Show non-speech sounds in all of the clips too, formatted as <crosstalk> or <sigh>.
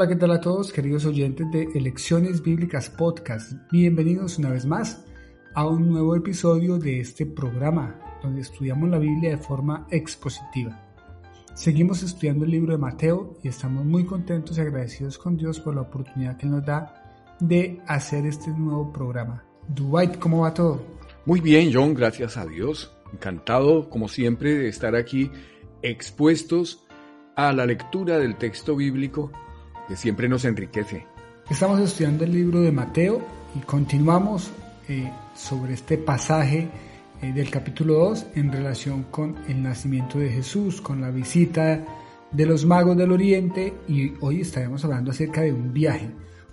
Hola, ¿qué tal a todos, queridos oyentes de Elecciones Bíblicas Podcast? Bienvenidos una vez más a un nuevo episodio de este programa, donde estudiamos la Biblia de forma expositiva. Seguimos estudiando el libro de Mateo y estamos muy contentos y agradecidos con Dios por la oportunidad que nos da de hacer este nuevo programa. Dwight, ¿cómo va todo? Muy bien, John, gracias a Dios. Encantado, como siempre, de estar aquí expuestos a la lectura del texto bíblico que siempre nos enriquece. Estamos estudiando el libro de Mateo y continuamos eh, sobre este pasaje eh, del capítulo 2 en relación con el nacimiento de Jesús, con la visita de los magos del oriente y hoy estaremos hablando acerca de un viaje,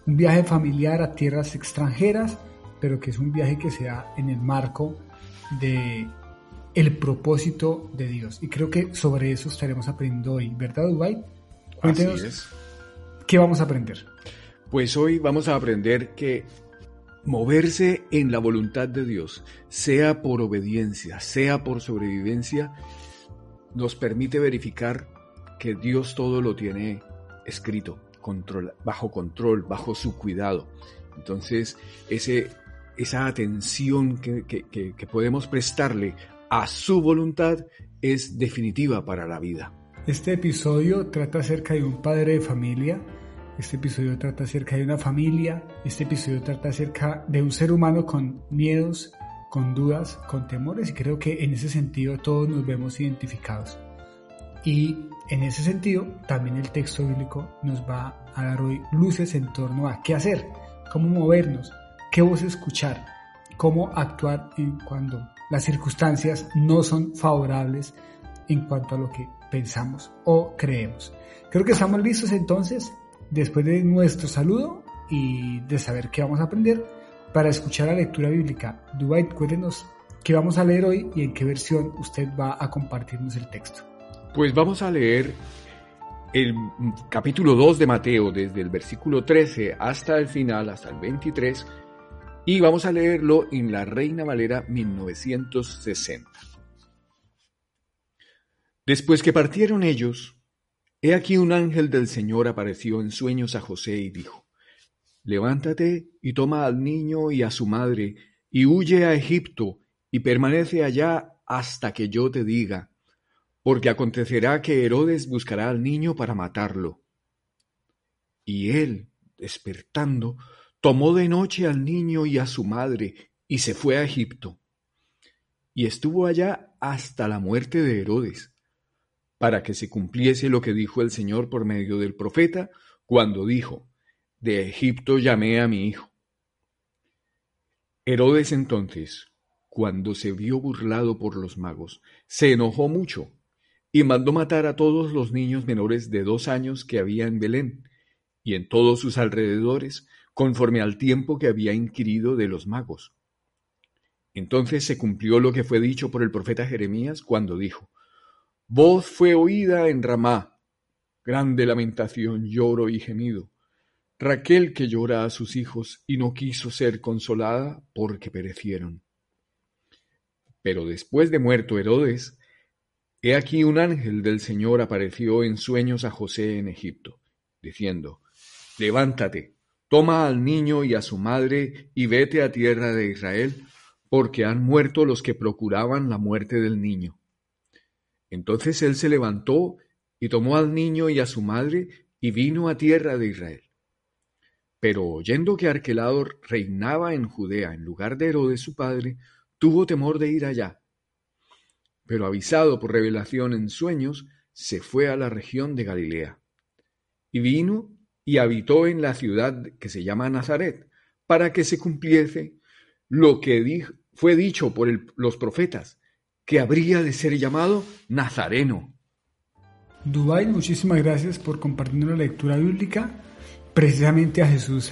un viaje familiar a tierras extranjeras, pero que es un viaje que se da en el marco de el propósito de Dios. Y creo que sobre eso estaremos aprendiendo hoy, ¿verdad, Dubai? Así es. Qué vamos a aprender. Pues hoy vamos a aprender que moverse en la voluntad de Dios, sea por obediencia, sea por sobrevivencia, nos permite verificar que Dios todo lo tiene escrito, bajo control, bajo su cuidado. Entonces, ese, esa atención que, que podemos prestarle a su voluntad es definitiva para la vida. Este episodio trata acerca de un padre de familia, este episodio trata acerca de una familia, este episodio trata acerca de un ser humano con miedos, con dudas, con temores y creo que en ese sentido todos nos vemos identificados. Y en ese sentido también el texto bíblico nos va a dar hoy luces en torno a qué hacer, cómo movernos, qué voz escuchar, cómo actuar en cuando las circunstancias no son favorables en cuanto a lo que pensamos o creemos. Creo que estamos listos entonces, después de nuestro saludo y de saber qué vamos a aprender, para escuchar la lectura bíblica. Dwight, cuéntenos qué vamos a leer hoy y en qué versión usted va a compartirnos el texto. Pues vamos a leer el capítulo 2 de Mateo, desde el versículo 13 hasta el final, hasta el 23, y vamos a leerlo en la Reina Valera 1960. Después que partieron ellos, he aquí un ángel del Señor apareció en sueños a José y dijo, Levántate y toma al niño y a su madre, y huye a Egipto, y permanece allá hasta que yo te diga, porque acontecerá que Herodes buscará al niño para matarlo. Y él, despertando, tomó de noche al niño y a su madre y se fue a Egipto. Y estuvo allá hasta la muerte de Herodes, para que se cumpliese lo que dijo el Señor por medio del profeta, cuando dijo, De Egipto llamé a mi hijo. Herodes entonces, cuando se vio burlado por los magos, se enojó mucho y mandó matar a todos los niños menores de dos años que había en Belén y en todos sus alrededores, conforme al tiempo que había inquirido de los magos. Entonces se cumplió lo que fue dicho por el profeta Jeremías cuando dijo, Voz fue oída en Ramá, grande lamentación, lloro y gemido. Raquel que llora a sus hijos y no quiso ser consolada porque perecieron. Pero después de muerto Herodes, he aquí un ángel del Señor apareció en sueños a José en Egipto, diciendo, Levántate, Toma al niño y a su madre y vete a tierra de Israel, porque han muerto los que procuraban la muerte del niño. Entonces él se levantó y tomó al niño y a su madre y vino a tierra de Israel. Pero oyendo que Arquelado reinaba en Judea en lugar de Herodes su padre, tuvo temor de ir allá. Pero avisado por revelación en sueños, se fue a la región de Galilea. Y vino y habitó en la ciudad que se llama Nazaret, para que se cumpliese lo que fue dicho por los profetas, que habría de ser llamado Nazareno. Dubái, muchísimas gracias por compartir la lectura bíblica. Precisamente a Jesús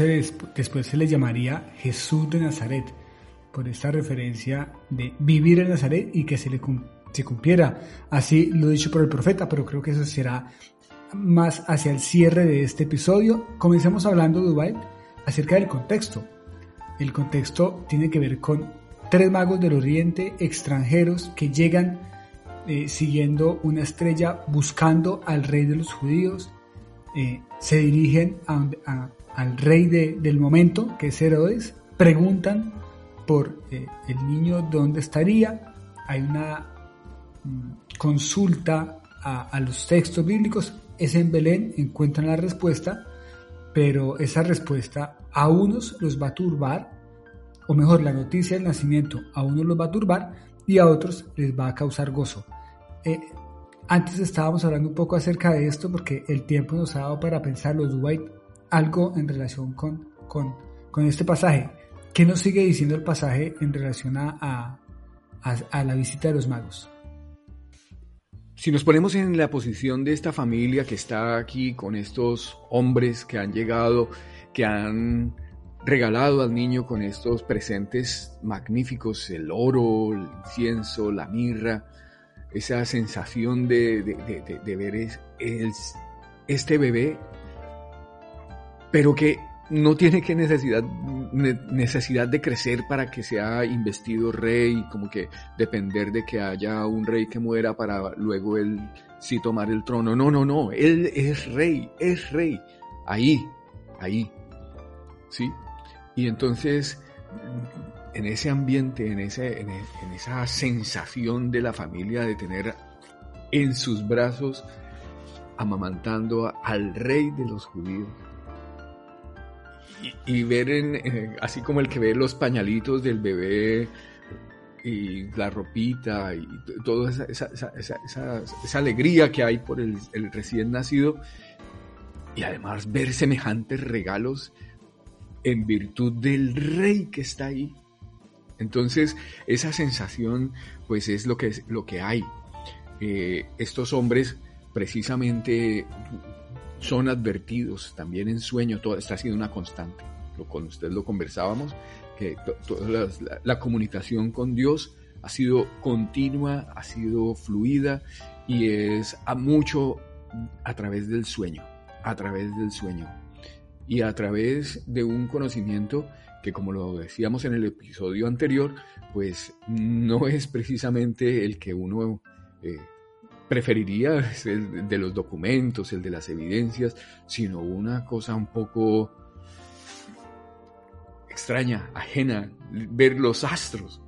después se le llamaría Jesús de Nazaret, por esta referencia de vivir en Nazaret y que se le se cumpliera. Así lo dicho por el profeta, pero creo que eso será más hacia el cierre de este episodio, comencemos hablando, Dubai, acerca del contexto. El contexto tiene que ver con tres magos del oriente extranjeros que llegan eh, siguiendo una estrella buscando al rey de los judíos. Eh, se dirigen al rey del momento, que es Herodes, preguntan por eh, el niño dónde estaría, hay una mm, consulta a, los textos bíblicos, es en Belén, encuentran la respuesta, pero esa respuesta a unos los va a turbar, o mejor, la noticia del nacimiento a unos los va a turbar y a otros les va a causar gozo. Eh, antes estábamos hablando un poco acerca de esto porque el tiempo nos ha dado para pensar los Dubai algo en relación con, con, con este pasaje. ¿Qué nos sigue diciendo el pasaje en relación a, a, la visita de los magos? Si nos ponemos en la posición de esta familia que está aquí con estos hombres que han llegado, que han regalado al niño con estos presentes magníficos, el oro, el incienso, la mirra, esa sensación de, ver este bebé, pero que no tiene que necesidad, necesidad de crecer para que sea investido rey, como que depender de que haya un rey que muera para luego él sí tomar el trono. No, no, no, él es rey, es rey. Ahí, ahí. ¿Sí? Y entonces, en ese ambiente, en, ese, en, en esa sensación de la familia de tener en sus brazos amamantando al rey de los judíos, y, ver en, eh, así como el que ve los pañalitos del bebé y la ropita y toda esa, alegría que hay por el, recién nacido. Y además ver semejantes regalos en virtud del rey que está ahí. Entonces, esa sensación, pues es lo que, lo que hay. Eh, estos hombres precisamente son advertidos también en sueño, todo está siendo una constante. Lo, con usted lo conversábamos, que toda la, comunicación con Dios ha sido continua, ha sido fluida y es a mucho a través del sueño, a través del sueño y a través de un conocimiento que como lo decíamos en el episodio anterior, pues no es precisamente el que uno eh, preferiría el de los documentos, el de las evidencias, sino una cosa un poco extraña, ajena, ver los astros.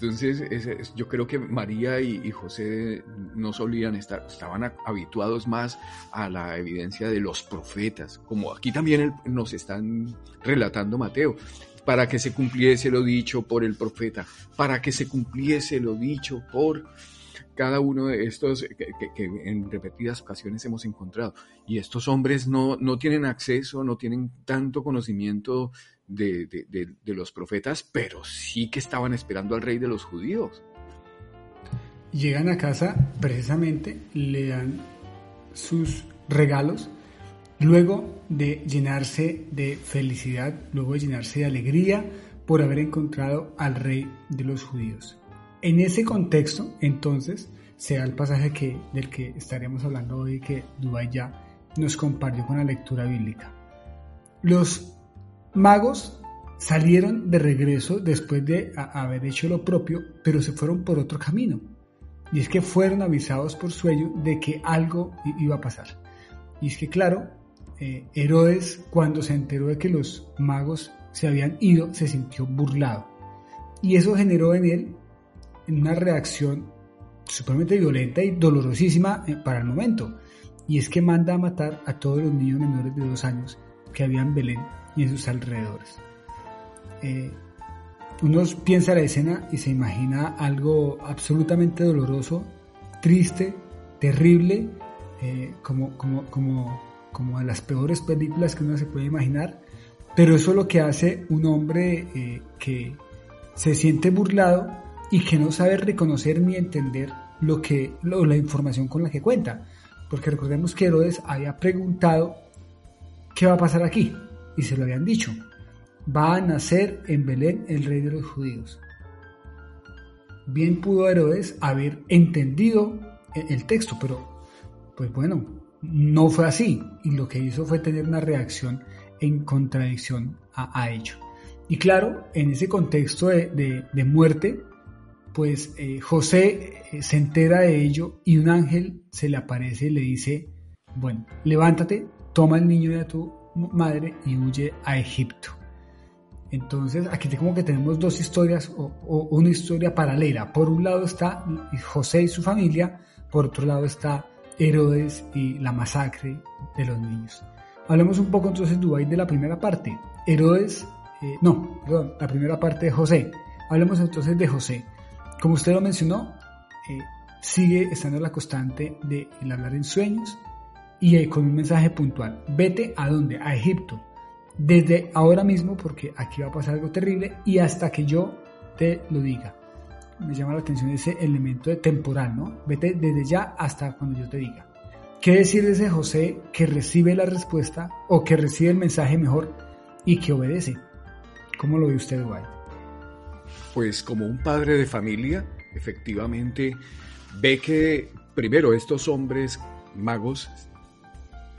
Entonces, yo creo que María y, José no solían estar, estaban habituados más a la evidencia de los profetas, como aquí también nos están relatando Mateo, para que se cumpliese lo dicho por el profeta, para que se cumpliese lo dicho por cada uno de estos que, en repetidas ocasiones hemos encontrado. Y estos hombres no, no tienen acceso, no tienen tanto conocimiento de, los profetas, pero sí que estaban esperando al rey de los judíos. Llegan a casa, precisamente, le dan sus regalos, luego de llenarse de felicidad, luego de llenarse de alegría por haber encontrado al rey de los judíos. En ese contexto, entonces, sea el pasaje que, del que estaremos hablando hoy que Dubái ya nos compartió con la lectura bíblica. Los magos salieron de regreso después de haber hecho lo propio, pero se fueron por otro camino. Y es que fueron avisados por sueño de que algo iba a pasar. Y es que claro, eh, Herodes cuando se enteró de que los magos se habían ido, se sintió burlado. Y eso generó en él una reacción supremamente violenta y dolorosísima eh, para el momento. Y es que manda a matar a todos los niños menores de dos años que había en Belén y en sus alrededores. Eh, uno piensa la escena y se imagina algo absolutamente doloroso, triste, terrible, eh, como, como, como, como de las peores películas que uno se puede imaginar, pero eso es lo que hace un hombre que se siente burlado y que no sabe reconocer ni entender lo que, la información con la que cuenta. Porque recordemos que Herodes había preguntado qué va a pasar aquí y se lo habían dicho. Va a nacer en Belén el rey de los judíos. Bien pudo Herodes haber entendido el texto, pero pues bueno, no fue así. Y lo que hizo fue tener una reacción en contradicción a, ello. Y claro, en ese contexto de, de muerte, pues eh, José eh, se entera de ello y un ángel se le aparece y le dice, bueno, levántate, toma al niño a tu madre y huye a Egipto. Entonces, aquí como que tenemos dos historias o, una historia paralela. Por un lado está José y su familia, por otro lado está Herodes y la masacre de los niños. Hablemos un poco entonces, Dubái, de la primera parte. Herodes, eh, no, perdón, la primera parte de José. Hablemos entonces de José. Como usted lo mencionó, eh, sigue estando la constante de hablar en sueños y con un mensaje puntual. Vete a dónde? A Egipto desde ahora mismo, porque aquí va a pasar algo terrible, y hasta que yo te lo diga. Me llama la atención ese elemento de temporal, ¿no? Vete desde ya hasta cuando yo te diga. ¿Qué decir de ese José que recibe la respuesta o que recibe el mensaje mejor y que obedece? ¿Cómo lo ve usted, White? Pues como un padre de familia, efectivamente, ve que primero estos hombres magos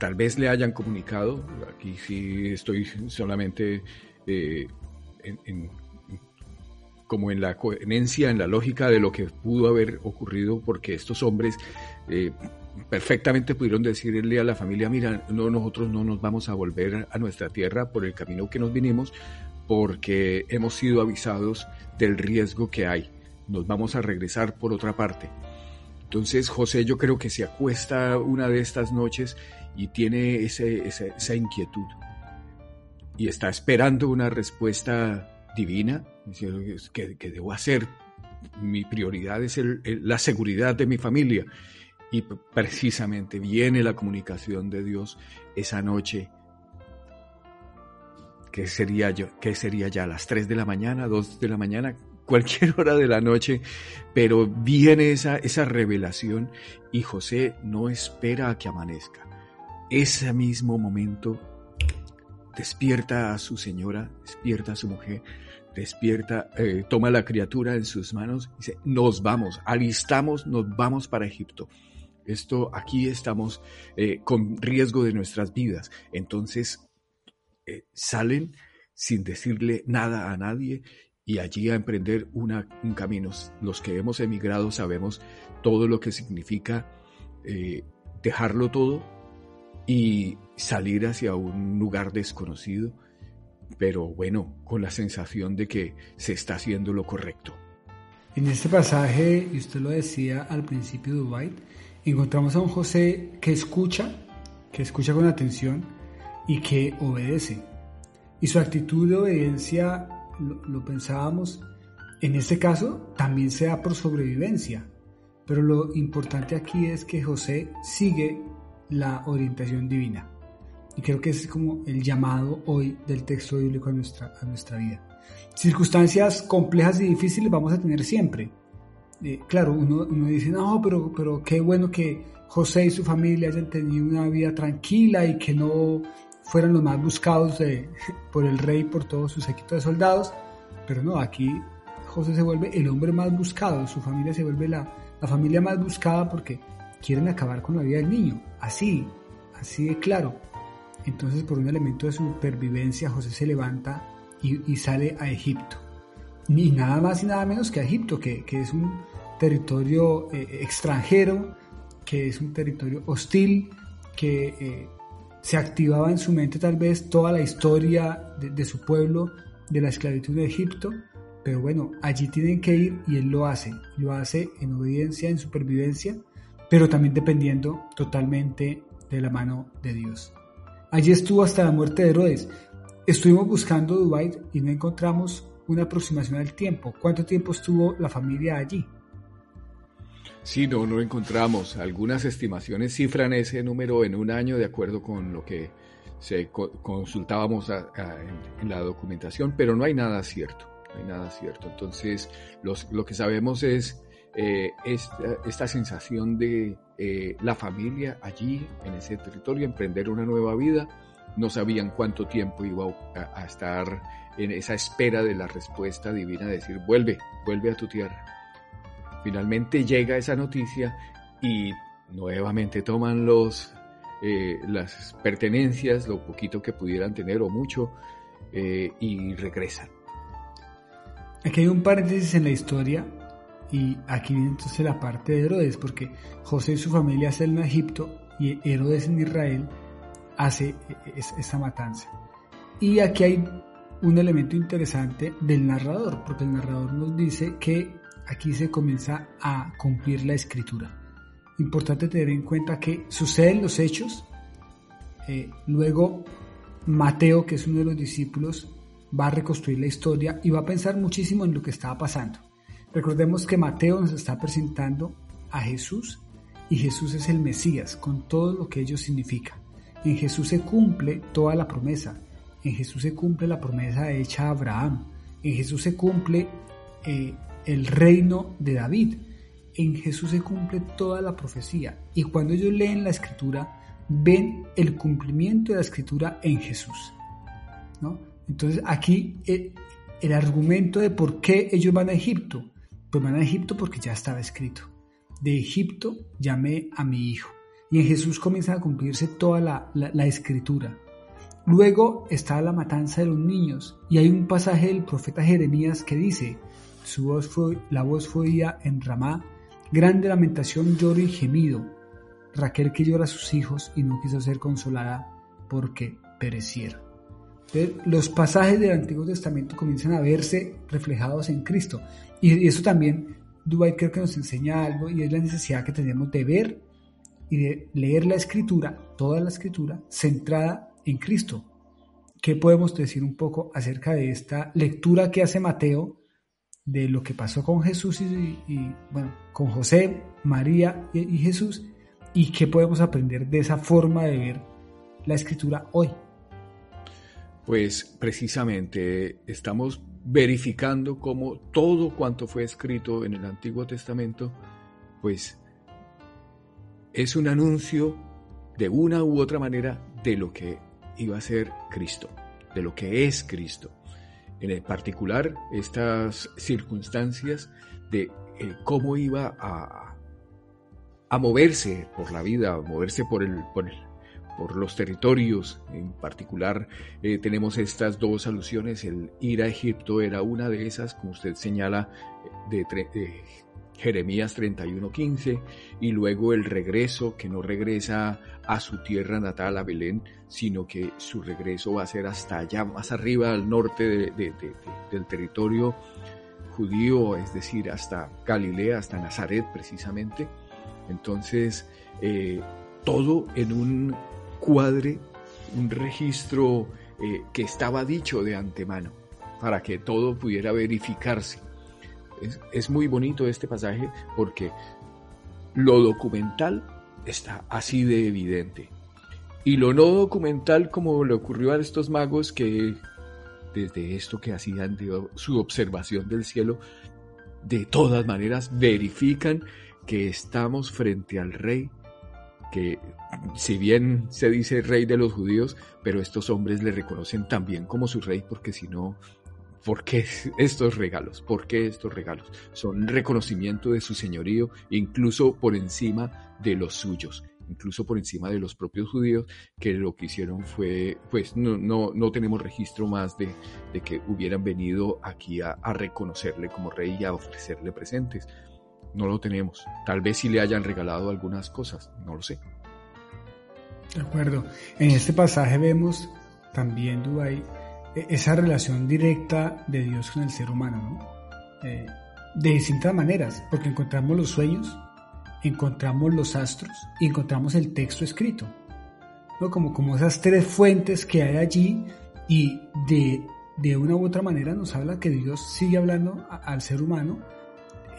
tal vez le hayan comunicado, aquí sí estoy solamente eh, como en la coherencia, en la lógica de lo que pudo haber ocurrido, porque estos hombres eh, perfectamente pudieron decirle a la familia, mira, no, nosotros no nos vamos a volver a nuestra tierra por el camino que nos vinimos, porque hemos sido avisados del riesgo que hay, nos vamos a regresar por otra parte. Entonces José yo creo que se acuesta una de estas noches y tiene esa, inquietud y está esperando una respuesta divina, que, debo hacer, mi prioridad es la seguridad de mi familia. Y precisamente viene la comunicación de Dios esa noche, que sería, yo, que sería ya las 3 de la mañana, 2 de la mañana, <laughs> cualquier hora de la noche, pero viene esa, esa revelación y José no espera a que amanezca ese mismo momento despierta a su señora, despierta a su mujer, despierta, eh, toma la criatura en sus manos y dice, nos vamos, alistamos, nos vamos para Egipto. Esto aquí estamos eh, con riesgo de nuestras vidas. Entonces eh, salen sin decirle nada a nadie y allí a emprender una, un camino. Los que hemos emigrado sabemos todo lo que significa dejarlo todo y salir hacia un lugar desconocido, pero bueno, con la sensación de que se está haciendo lo correcto. En este pasaje, y usted lo decía al principio de White, encontramos a un José que escucha, que escucha con atención y que obedece. Y su actitud de obediencia, lo, lo pensábamos, en este caso también se da por sobrevivencia. Pero lo importante aquí es que José sigue la orientación divina. Y creo que es como el llamado hoy del texto bíblico a nuestra, a nuestra vida. Circunstancias complejas y difíciles vamos a tener siempre. Eh, claro, uno, uno, dice, no, pero, pero qué bueno que José y su familia hayan tenido una vida tranquila y que no fueran los más buscados <laughs> por el rey, por todos sus equipos de soldados. Pero no, aquí José se vuelve el hombre más buscado, su familia se vuelve la, la familia más buscada porque quieren acabar con la vida del niño. Así, así de claro. Entonces, por un elemento de supervivencia, José se levanta y, sale a Egipto. Ni nada más y nada menos que a Egipto, que, es un territorio eh, extranjero, que es un territorio hostil, que eh, se activaba en su mente tal vez toda la historia de, de, su pueblo, de la esclavitud de Egipto, pero bueno, allí tienen que ir y él lo hace, lo hace en obediencia, en supervivencia, pero también dependiendo totalmente de la mano de Dios. Allí estuvo hasta la muerte de Herodes. Estuvimos buscando Dubái y no encontramos una aproximación al tiempo. ¿Cuánto tiempo estuvo la familia allí? Sí, no, no encontramos. Algunas estimaciones cifran ese número en un año de acuerdo con lo que se consultábamos en, la documentación, pero no hay nada cierto. No hay nada cierto. Entonces, lo que sabemos es eh, esta, sensación de eh, la familia allí, en ese territorio, emprender una nueva vida. No sabían cuánto tiempo iba a, estar en esa espera de la respuesta divina, decir, vuelve, vuelve a tu tierra. Finalmente llega esa noticia y nuevamente toman los, eh, las pertenencias, lo poquito que pudieran tener o mucho, y regresan. Aquí hay un paréntesis en la historia y aquí viene entonces la parte de Herodes, porque José y su familia salen a Egipto y Herodes en Israel hace esta matanza. Y aquí hay un elemento interesante del narrador, porque el narrador nos dice que aquí se comienza a cumplir la escritura. Importante tener en cuenta que suceden los hechos, eh, luego Mateo, que es uno de los discípulos, va a reconstruir la historia y va a pensar muchísimo en lo que estaba pasando. Recordemos que Mateo nos está presentando a Jesús y Jesús es el Mesías, con todo lo que ello significa. En Jesús se cumple toda la promesa. En Jesús se cumple la promesa hecha a Abraham. En Jesús se cumple eh, el reino de David. En Jesús se cumple toda la profecía. Y cuando ellos leen la escritura, ven el cumplimiento de la escritura en Jesús. Entonces aquí el, el argumento de por qué ellos van a Egipto, pues van a Egipto porque ya estaba escrito. De Egipto llamé a mi hijo. Y en Jesús comienza a cumplirse toda la, escritura. Luego está la matanza de los niños y hay un pasaje del profeta Jeremías que dice, su voz fue, la voz fue oída en Ramá, grande lamentación, lloro y gemido. Raquel que llora a sus hijos y no quiso ser consolada porque perecieron. Los pasajes del Antiguo Testamento comienzan a verse reflejados en Cristo. Y eso también, Dubai creo que nos enseña algo y es la necesidad que tenemos de ver y de leer la escritura, toda la escritura, centrada en Cristo. ¿Qué podemos decir un poco acerca de esta lectura que hace Mateo de lo que pasó con Jesús y, bueno, con José, María y, Jesús? ¿Y qué podemos aprender de esa forma de ver la escritura hoy? Pues precisamente estamos verificando cómo todo cuanto fue escrito en el Antiguo Testamento, pues es un anuncio de una u otra manera de lo que iba a ser Cristo, de lo que es Cristo. En particular, estas circunstancias de eh, cómo iba a, a, moverse por la vida, a moverse por, el, por, el, por los territorios. En particular, eh, tenemos estas dos alusiones. El ir a Egipto era una de esas, como usted señala, de, de Jeremías 31:15, y luego el regreso, que no regresa a su tierra natal, a Belén, sino que su regreso va a ser hasta allá, más arriba, al norte del territorio judío, es decir, hasta Galilea, hasta Nazaret precisamente. Entonces, eh, todo en un cuadre, un registro eh, que estaba dicho de antemano, para que todo pudiera verificarse. Es, muy bonito este pasaje porque lo documental está así de evidente. Y lo no documental, como le ocurrió a estos magos que desde esto que hacían su observación del cielo, de todas maneras verifican que estamos frente al rey, que si bien se dice rey de los judíos, pero estos hombres le reconocen también como su rey, porque si no, ¿Por qué <laughs> estos regalos? ¿Por qué estos regalos? Son reconocimiento de su señorío, incluso por encima de los suyos, incluso por encima de los propios judíos, que lo que hicieron fue, pues no, no, no tenemos registro más de, de, que hubieran venido aquí a, a reconocerle como rey y a ofrecerle presentes. No lo tenemos. Tal vez si le hayan regalado algunas cosas, no lo sé. De acuerdo. En este pasaje vemos también, Dubái, e-, esa relación directa de Dios con el ser humano, ¿no? Eh, de distintas maneras, porque encontramos los sueños, encontramos los astros y encontramos el texto escrito, ¿no? Como, como esas tres fuentes que hay allí y de, de una u otra manera nos habla que Dios sigue hablando al ser humano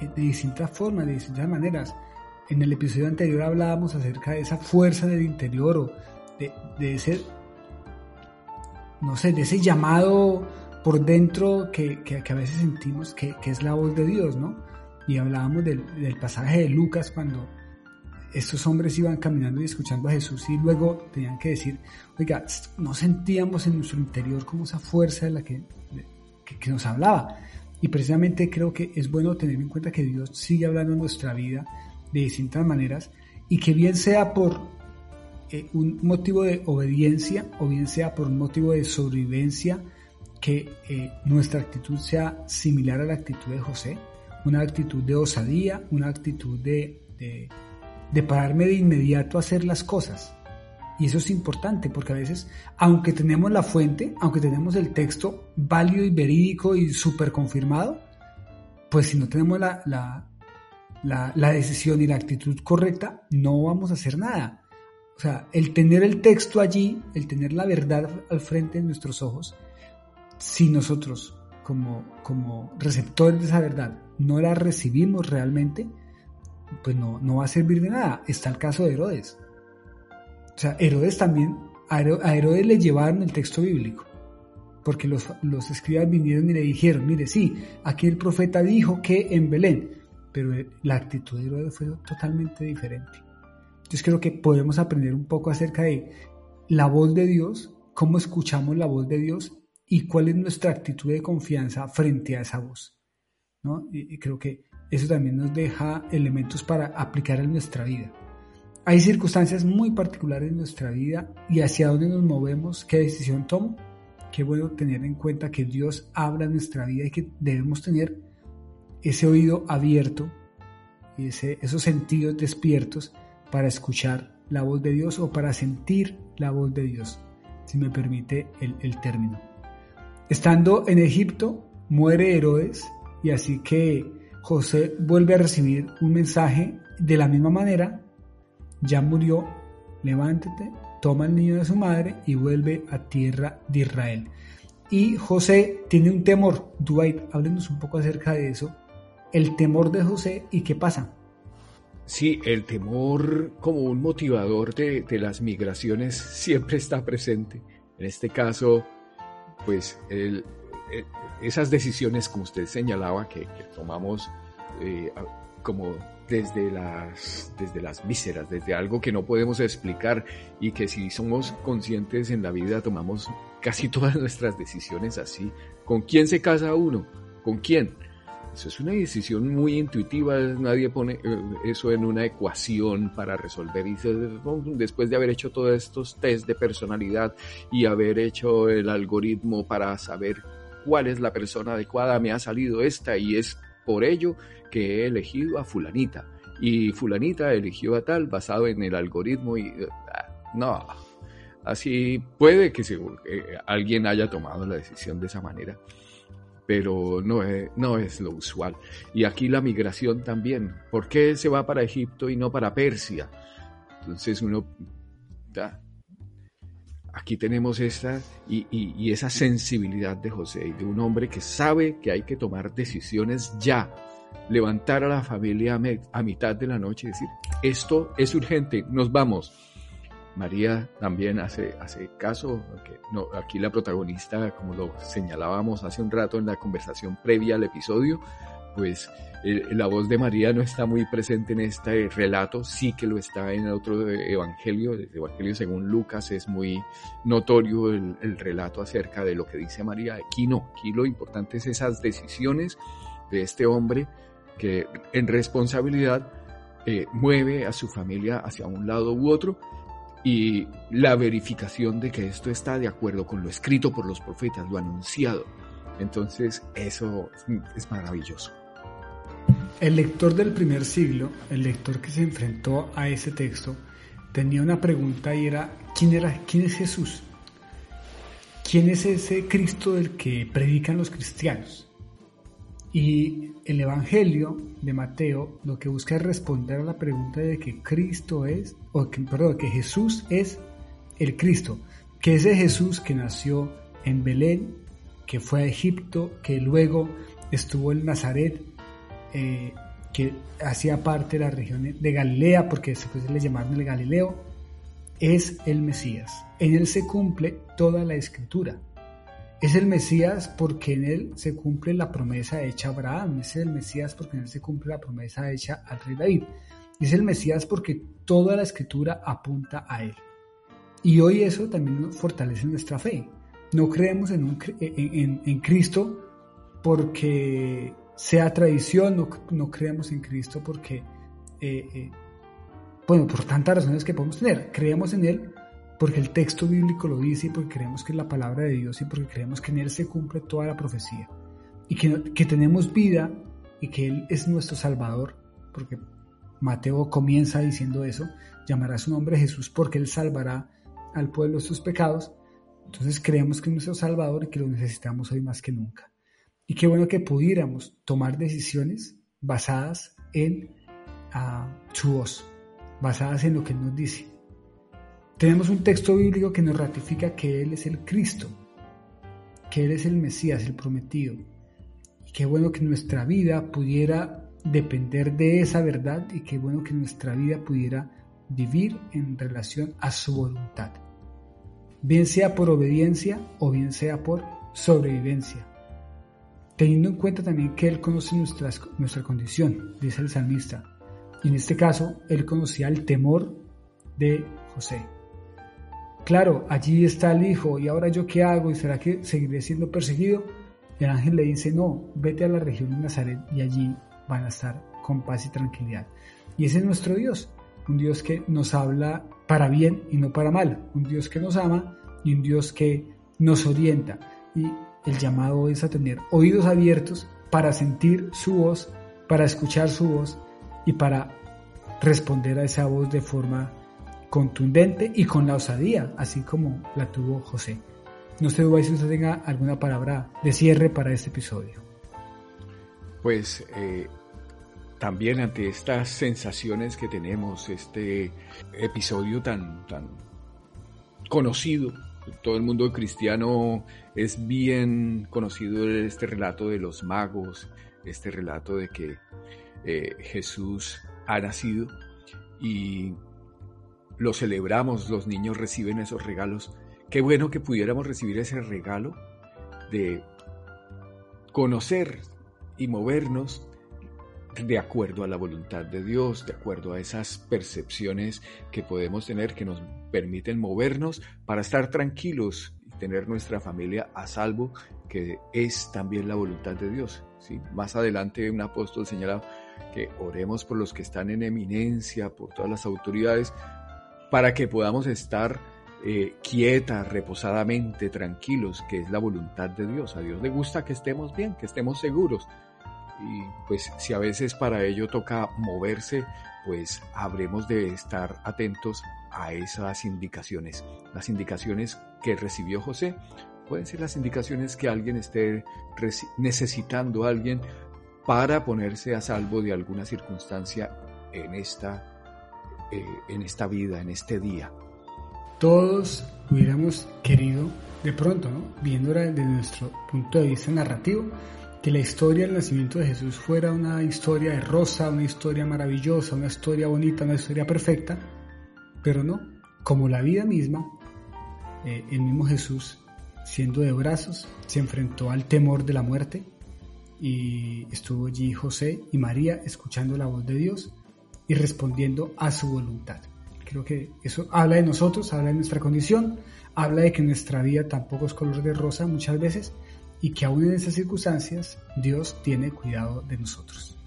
de distintas formas, de distintas maneras. En el episodio anterior hablábamos acerca de esa fuerza del interior o de, de ese no sé, de ese llamado por dentro que, a veces sentimos que, es la voz de Dios, ¿no? Y hablábamos del, pasaje de Lucas cuando estos hombres iban caminando y escuchando a Jesús y luego tenían que decir, oiga, no sentíamos en nuestro interior como esa fuerza de la que, que, nos hablaba. Y precisamente creo que es bueno tener en cuenta que Dios sigue hablando en nuestra vida de distintas maneras y que bien sea por eh, un motivo de obediencia o bien sea por un motivo de sobrevivencia, que eh, nuestra actitud sea similar a la actitud de José, una actitud de osadía, una actitud de, de, pararme de inmediato a hacer las cosas Y eso es importante porque a veces, aunque tenemos la fuente, aunque tenemos el texto válido y verídico y súper confirmado, pues si no tenemos la, la, la, decisión y la actitud correcta, no vamos a hacer nada. O sea, el tener el texto allí, el tener la verdad al frente de nuestros ojos, si nosotros como, como receptores de esa verdad no la recibimos realmente, pues no, no va a servir de nada. Está el caso de Herodes. O sea, Herodes también, a Herodes le llevaron el texto bíblico, porque los, los escribas vinieron y le dijeron, mire, sí, aquí el profeta dijo que en Belén, pero la actitud de Herodes fue totalmente diferente. Entonces creo que podemos aprender un poco acerca de la voz de Dios, cómo escuchamos la voz de Dios y cuál es nuestra actitud de confianza frente a esa voz. ¿no? Y, creo que eso también nos deja elementos para aplicar en nuestra vida. Hay circunstancias muy particulares en nuestra vida y hacia dónde nos movemos, qué decisión tomo. Qué bueno tener en cuenta que Dios habla en nuestra vida y que debemos tener ese oído abierto y ese, esos sentidos despiertos para escuchar la voz de Dios o para sentir la voz de Dios, si me permite el, el término. Estando en Egipto, muere Herodes y así que José vuelve a recibir un mensaje de la misma manera, ya murió, levántate, toma al niño de su madre y vuelve a tierra de Israel. Y José tiene un temor. Dwight, háblenos un poco acerca de eso. El temor de José y qué pasa. Sí, el temor como un motivador de, de las migraciones <laughs> siempre está presente. En este caso, pues esas decisiones, como usted señalaba, que, tomamos eh, como desde las, desde las vísceras, desde algo que no podemos explicar y que si somos conscientes en la vida tomamos casi todas <laughs> nuestras decisiones así. ¿Con quién se casa uno? ¿Con quién? Eso es una decisión muy intuitiva, nadie pone eh, eso en una ecuación para resolver. Y después de haber hecho todos estos test de personalidad y haber hecho el algoritmo para saber cuál es la persona adecuada, me ha salido esta y es por ello que he elegido a fulanita. Y fulanita eligió a tal basado en el algoritmo y... Ah, no, así puede que alguien haya tomado la decisión de esa manera pero no es, no es lo usual. Y aquí la migración también. ¿Por qué se va para Egipto y no para Persia? Entonces uno... aquí tenemos esta y, y, esa sensibilidad de José y de un hombre que sabe que hay que tomar decisiones ya. Levantar a la familia a, mitad de la noche y decir, esto es urgente, nos vamos María también hace, hace caso, no, aquí la protagonista, como lo señalábamos hace un rato en la conversación previa al episodio, pues eh, la voz de María no está muy presente en este relato, sí que lo está en el otro evangelio, el evangelio según Lucas es muy notorio el, relato acerca de lo que dice María, aquí no, aquí lo importante es esas decisiones de este hombre que en responsabilidad eh, mueve a su familia hacia un lado u otro y la verificación de que esto está de acuerdo con lo escrito por los profetas, lo anunciado. Entonces eso es maravilloso. El lector del primer siglo, el lector que se enfrentó a ese texto, tenía una pregunta y era, ¿quién, era, quién es Jesús? ¿Quién es ese Cristo del que predican los cristianos? Y el Evangelio de Mateo lo que busca es responder a la pregunta de que Cristo es, o que, perdón, que Jesús es el Cristo, que ese Jesús que nació en Belén, que fue a Egipto, que luego estuvo en Nazaret, eh, que hacía parte de la región de Galilea, porque después le llamaron el Galileo, es el Mesías. En él se cumple toda la escritura. Es el Mesías porque en él se cumple la promesa hecha a Abraham. Es el Mesías porque en él se cumple la promesa hecha al rey David. Es el Mesías porque toda la escritura apunta a él. Y hoy eso también fortalece nuestra fe. No creemos en, Cristo porque sea tradición, no, no, creemos en Cristo porque, eh, eh, bueno, por tantas razones que podemos tener. Creemos en Él porque el texto bíblico lo dice y porque creemos que es la palabra de Dios y porque creemos que en Él se cumple toda la profecía y que, que tenemos vida y que Él es nuestro Salvador, porque Mateo comienza diciendo eso, llamará su nombre Jesús porque Él salvará al pueblo sus pecados, entonces creemos que es nuestro Salvador y que lo necesitamos hoy más que nunca. Y qué bueno que pudiéramos tomar decisiones basadas en uh, su voz, basadas en lo que Él nos dice. Tenemos un texto bíblico que nos ratifica que Él es el Cristo, que Él es el Mesías, el prometido. Y qué bueno que nuestra vida pudiera depender de esa verdad y qué bueno que nuestra vida pudiera vivir en relación a su voluntad. Bien sea por obediencia o bien sea por sobrevivencia. Teniendo en cuenta también que Él conoce nuestra condición, dice el salmista. Y en este caso, Él conocía el temor de José. Claro, allí está el hijo, y ahora yo qué hago, y será que seguiré siendo perseguido. El ángel le dice, no, vete a la región de Nazaret y allí van a estar con paz y tranquilidad. Y ese es nuestro Dios, un Dios que nos habla para bien y no para mal, un Dios que nos ama y un Dios que nos orienta. Y el llamado es a tener oídos abiertos para sentir su voz, para escuchar su voz y para responder a esa voz de forma contundente y con la osadía, así como la tuvo José. No sé si usted tenga alguna palabra de cierre para este episodio. Pues eh, también ante estas sensaciones que tenemos, este episodio tan, tan conocido, todo el mundo cristiano es bien conocido este relato de los magos, este relato de que eh, Jesús ha nacido y lo celebramos, los niños reciben esos regalos. Qué bueno que pudiéramos recibir ese regalo de conocer y movernos de acuerdo a la voluntad de Dios, de acuerdo a esas percepciones que podemos tener que nos permiten movernos para estar tranquilos y tener nuestra familia a salvo, que es también la voluntad de Dios. ¿sí? Más adelante un apóstol señala que oremos por los que están en eminencia, por todas las autoridades, para que podamos estar eh, quietas, reposadamente, tranquilos, que es la voluntad de Dios. A Dios le gusta que estemos bien, que estemos seguros y pues si a veces para ello toca moverse, pues habremos de estar atentos a esas indicaciones. Las indicaciones que recibió José pueden ser las indicaciones que alguien esté necesitando a alguien para ponerse a salvo de alguna circunstancia en esta, eh, en esta vida, en este día. Todos hubiéramos querido, de pronto, ¿no? viéndola desde nuestro punto de vista narrativo, que la historia del nacimiento de Jesús fuera una historia de rosa, una historia maravillosa, una historia bonita, una historia perfecta, pero no, como la vida misma, eh, el mismo Jesús, siendo de brazos, se enfrentó al temor de la muerte y estuvo allí José y María escuchando la voz de Dios y respondiendo a su voluntad. Creo que eso habla de nosotros, habla de nuestra condición, habla de que nuestra vida tampoco es color de rosa muchas veces, y que aún en esas circunstancias Dios tiene cuidado de nosotros.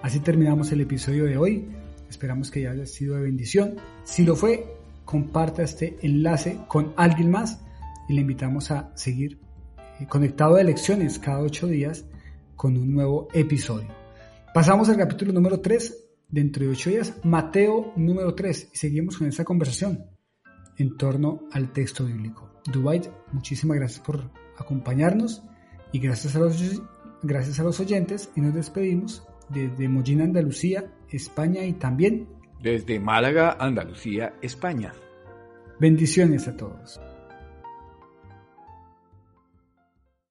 Así terminamos el episodio de hoy. Esperamos que haya sido de bendición. Si lo fue, comparta este enlace con alguien más y le invitamos a seguir eh, conectado de lecciones cada ocho días con un nuevo episodio. Pasamos al capítulo número 3 dentro de ocho días, Mateo número 3, y seguimos con esta conversación en torno al texto bíblico. Dubai, muchísimas gracias por acompañarnos y gracias a los, gracias a los oyentes y nos despedimos desde Mollina, Andalucía, España y también desde Málaga, Andalucía, España. Bendiciones a todos.